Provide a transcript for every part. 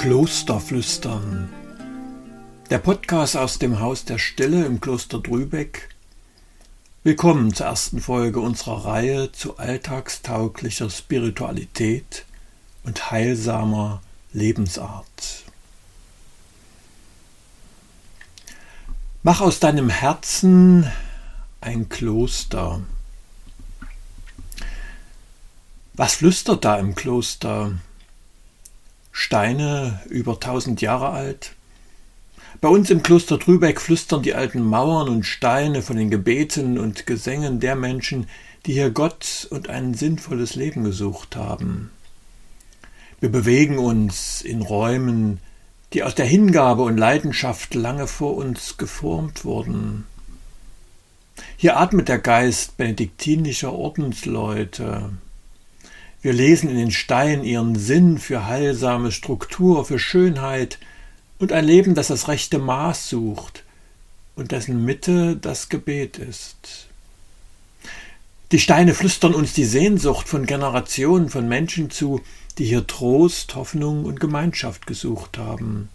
Klosterflüstern. Der Podcast aus dem Haus der Stille im Kloster Drübeck. Willkommen zur ersten Folge unserer Reihe zu alltagstauglicher Spiritualität und heilsamer Lebensart. Mach aus deinem Herzen ein Kloster. Was flüstert da im Kloster? Steine über tausend Jahre alt. Bei uns im Kloster Trübeck flüstern die alten Mauern und Steine von den Gebeten und Gesängen der Menschen, die hier Gott und ein sinnvolles Leben gesucht haben. Wir bewegen uns in Räumen, die aus der Hingabe und Leidenschaft lange vor uns geformt wurden. Hier atmet der Geist benediktinischer Ordensleute, wir lesen in den Steinen ihren Sinn für heilsame Struktur, für Schönheit und ein Leben, das das rechte Maß sucht und dessen Mitte das Gebet ist. Die Steine flüstern uns die Sehnsucht von Generationen von Menschen zu, die hier Trost, Hoffnung und Gemeinschaft gesucht haben.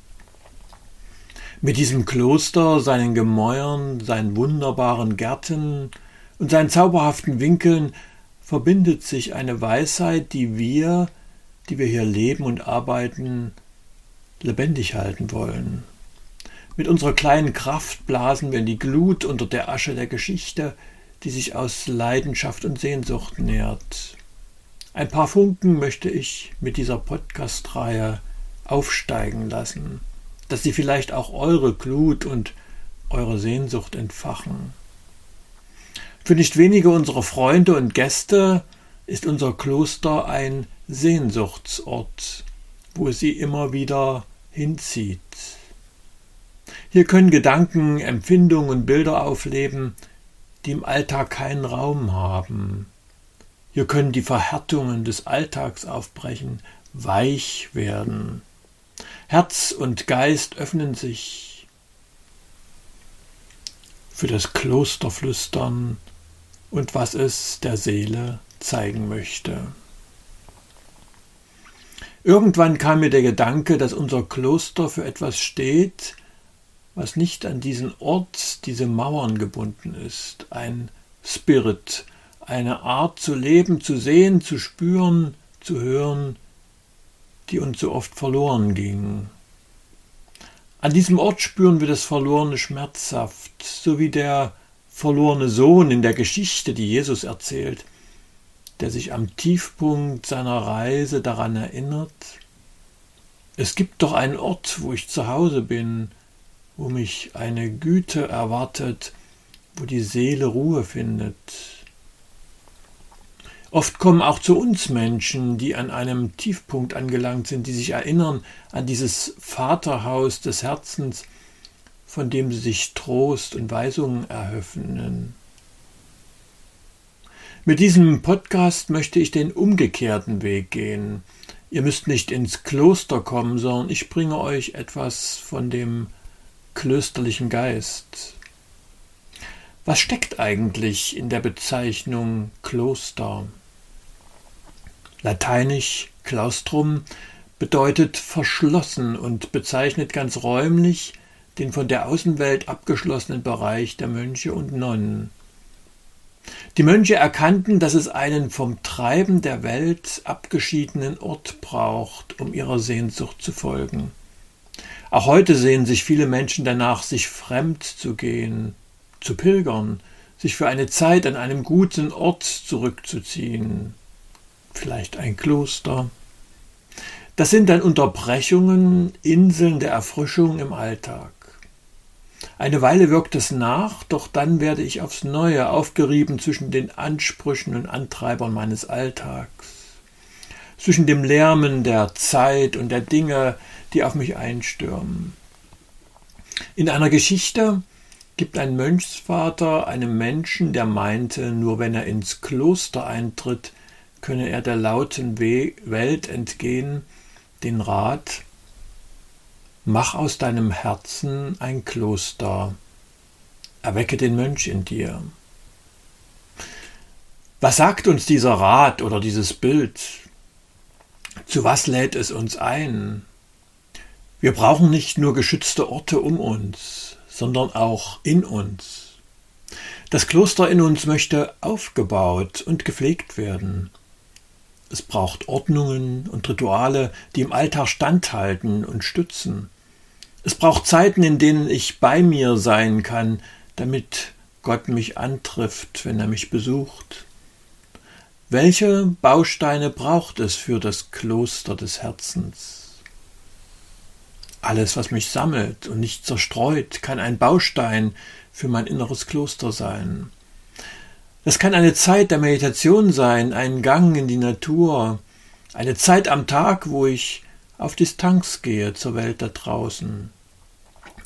Mit diesem Kloster, seinen Gemäuern, seinen wunderbaren Gärten und seinen zauberhaften Winkeln verbindet sich eine Weisheit, die wir, die wir hier leben und arbeiten, lebendig halten wollen. Mit unserer kleinen Kraft blasen wir in die Glut unter der Asche der Geschichte, die sich aus Leidenschaft und Sehnsucht nährt. Ein paar Funken möchte ich mit dieser Podcast-Reihe aufsteigen lassen, dass sie vielleicht auch eure Glut und eure Sehnsucht entfachen. Für nicht wenige unserer Freunde und Gäste ist unser Kloster ein Sehnsuchtsort, wo sie immer wieder hinzieht. Hier können Gedanken, Empfindungen und Bilder aufleben, die im Alltag keinen Raum haben. Hier können die Verhärtungen des Alltags aufbrechen, weich werden. Herz und Geist öffnen sich für das Klosterflüstern und was es der Seele zeigen möchte. Irgendwann kam mir der Gedanke, dass unser Kloster für etwas steht, was nicht an diesen Ort, diese Mauern gebunden ist, ein Spirit, eine Art zu leben, zu sehen, zu spüren, zu hören, die uns so oft verloren ging. An diesem Ort spüren wir das Verlorene schmerzhaft, so wie der verlorene Sohn in der Geschichte, die Jesus erzählt, der sich am Tiefpunkt seiner Reise daran erinnert, es gibt doch einen Ort, wo ich zu Hause bin, wo mich eine Güte erwartet, wo die Seele Ruhe findet. Oft kommen auch zu uns Menschen, die an einem Tiefpunkt angelangt sind, die sich erinnern an dieses Vaterhaus des Herzens, von dem sie sich Trost und Weisungen erhöfnen. Mit diesem Podcast möchte ich den umgekehrten Weg gehen. Ihr müsst nicht ins Kloster kommen, sondern ich bringe euch etwas von dem klösterlichen Geist. Was steckt eigentlich in der Bezeichnung Kloster? Lateinisch claustrum bedeutet verschlossen und bezeichnet ganz räumlich den von der Außenwelt abgeschlossenen Bereich der Mönche und Nonnen. Die Mönche erkannten, dass es einen vom Treiben der Welt abgeschiedenen Ort braucht, um ihrer Sehnsucht zu folgen. Auch heute sehen sich viele Menschen danach, sich fremd zu gehen, zu pilgern, sich für eine Zeit an einem guten Ort zurückzuziehen, vielleicht ein Kloster. Das sind dann Unterbrechungen, Inseln der Erfrischung im Alltag. Eine Weile wirkt es nach, doch dann werde ich aufs neue aufgerieben zwischen den Ansprüchen und Antreibern meines Alltags, zwischen dem Lärmen der Zeit und der Dinge, die auf mich einstürmen. In einer Geschichte gibt ein Mönchsvater einem Menschen, der meinte, nur wenn er ins Kloster eintritt, könne er der lauten Welt entgehen, den Rat, Mach aus deinem Herzen ein Kloster, erwecke den Mönch in dir. Was sagt uns dieser Rat oder dieses Bild? Zu was lädt es uns ein? Wir brauchen nicht nur geschützte Orte um uns, sondern auch in uns. Das Kloster in uns möchte aufgebaut und gepflegt werden. Es braucht Ordnungen und Rituale, die im Alltag standhalten und stützen. Es braucht Zeiten, in denen ich bei mir sein kann, damit Gott mich antrifft, wenn er mich besucht. Welche Bausteine braucht es für das Kloster des Herzens? Alles, was mich sammelt und nicht zerstreut, kann ein Baustein für mein inneres Kloster sein. Es kann eine Zeit der Meditation sein, ein Gang in die Natur, eine Zeit am Tag, wo ich auf Distanz gehe zur Welt da draußen,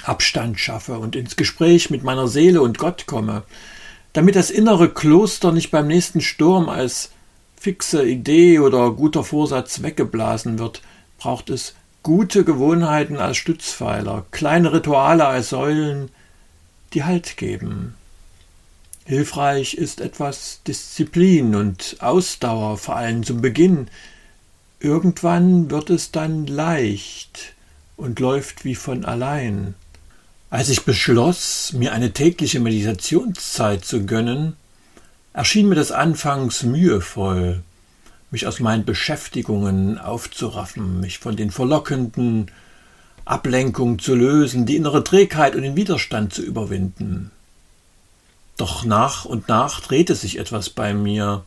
Abstand schaffe und ins Gespräch mit meiner Seele und Gott komme, damit das innere Kloster nicht beim nächsten Sturm als fixe Idee oder guter Vorsatz weggeblasen wird, braucht es gute Gewohnheiten als Stützpfeiler, kleine Rituale als Säulen, die Halt geben. Hilfreich ist etwas Disziplin und Ausdauer, vor allem zum Beginn. Irgendwann wird es dann leicht und läuft wie von allein. Als ich beschloss, mir eine tägliche Meditationszeit zu gönnen, erschien mir das anfangs mühevoll, mich aus meinen Beschäftigungen aufzuraffen, mich von den verlockenden Ablenkungen zu lösen, die innere Trägheit und den Widerstand zu überwinden. Doch nach und nach drehte sich etwas bei mir.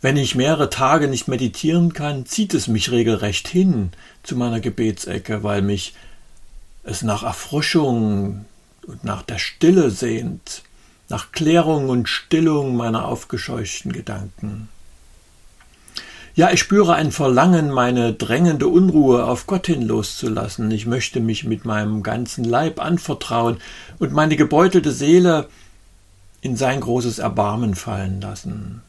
Wenn ich mehrere Tage nicht meditieren kann, zieht es mich regelrecht hin zu meiner Gebetsecke, weil mich es nach Erfrischung und nach der Stille sehnt nach Klärung und Stillung meiner aufgescheuchten Gedanken. Ja, ich spüre ein Verlangen, meine drängende Unruhe auf Gott hin loszulassen. Ich möchte mich mit meinem ganzen Leib anvertrauen und meine gebeutelte Seele in sein großes Erbarmen fallen lassen.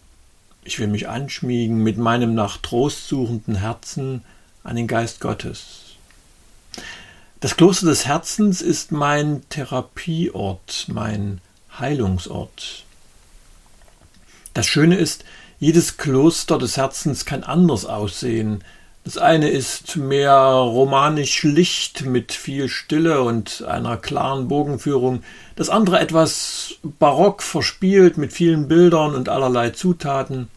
Ich will mich anschmiegen mit meinem nach Trost suchenden Herzen an den Geist Gottes. Das Kloster des Herzens ist mein Therapieort, mein Heilungsort. Das Schöne ist, jedes Kloster des Herzens kann anders aussehen. Das eine ist mehr romanisch schlicht mit viel Stille und einer klaren Bogenführung, das andere etwas barock verspielt mit vielen Bildern und allerlei Zutaten.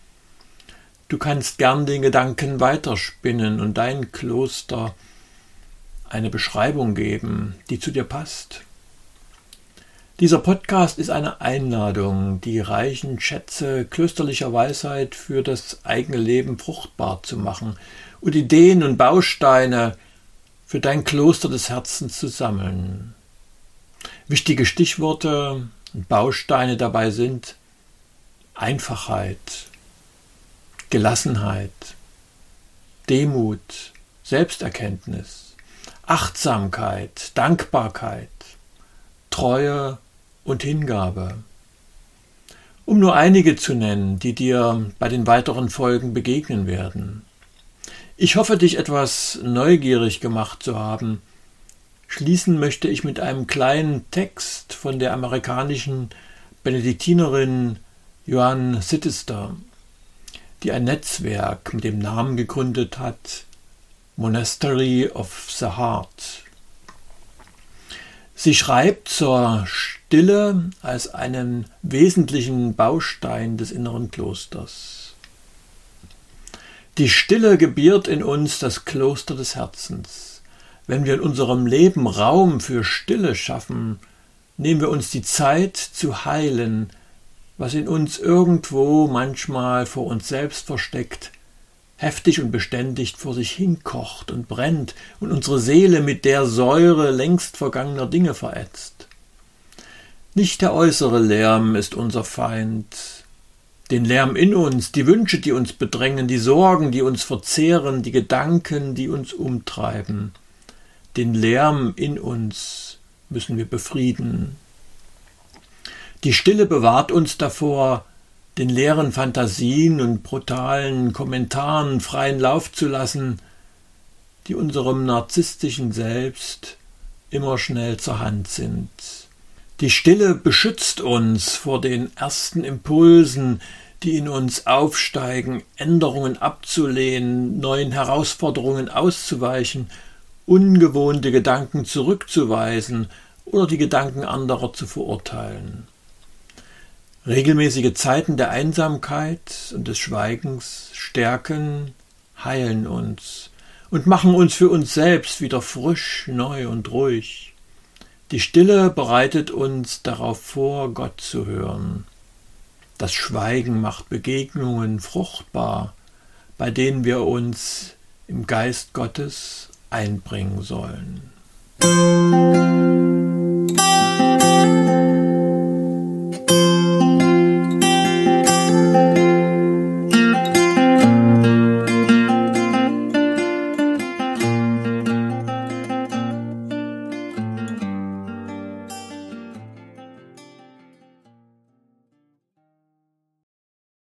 Du kannst gern den Gedanken weiterspinnen und dein Kloster eine Beschreibung geben, die zu dir passt. Dieser Podcast ist eine Einladung, die reichen Schätze klösterlicher Weisheit für das eigene Leben fruchtbar zu machen und Ideen und Bausteine für dein Kloster des Herzens zu sammeln. Wichtige Stichworte und Bausteine dabei sind Einfachheit, Gelassenheit, Demut, Selbsterkenntnis, Achtsamkeit, Dankbarkeit, Treue und Hingabe. Um nur einige zu nennen, die dir bei den weiteren Folgen begegnen werden. Ich hoffe, dich etwas neugierig gemacht zu haben. Schließen möchte ich mit einem kleinen Text von der amerikanischen Benediktinerin Joanne Sittister, die ein Netzwerk mit dem Namen gegründet hat Monastery of the Heart. Sie schreibt zur Stille als einen wesentlichen Baustein des inneren Klosters. Die Stille gebiert in uns das Kloster des Herzens. Wenn wir in unserem Leben Raum für Stille schaffen, nehmen wir uns die Zeit zu heilen, was in uns irgendwo manchmal vor uns selbst versteckt, heftig und beständig vor sich hinkocht und brennt und unsere Seele mit der Säure längst vergangener Dinge verätzt. Nicht der äußere Lärm ist unser Feind, den Lärm in uns, die Wünsche, die uns bedrängen, die Sorgen, die uns verzehren, die Gedanken, die uns umtreiben. Den Lärm in uns müssen wir befrieden. Die Stille bewahrt uns davor, den leeren Fantasien und brutalen Kommentaren freien Lauf zu lassen, die unserem narzisstischen Selbst immer schnell zur Hand sind. Die Stille beschützt uns vor den ersten Impulsen, die in uns aufsteigen, Änderungen abzulehnen, neuen Herausforderungen auszuweichen ungewohnte Gedanken zurückzuweisen oder die Gedanken anderer zu verurteilen. Regelmäßige Zeiten der Einsamkeit und des Schweigens stärken, heilen uns und machen uns für uns selbst wieder frisch, neu und ruhig. Die Stille bereitet uns darauf vor, Gott zu hören. Das Schweigen macht Begegnungen fruchtbar, bei denen wir uns im Geist Gottes einbringen sollen.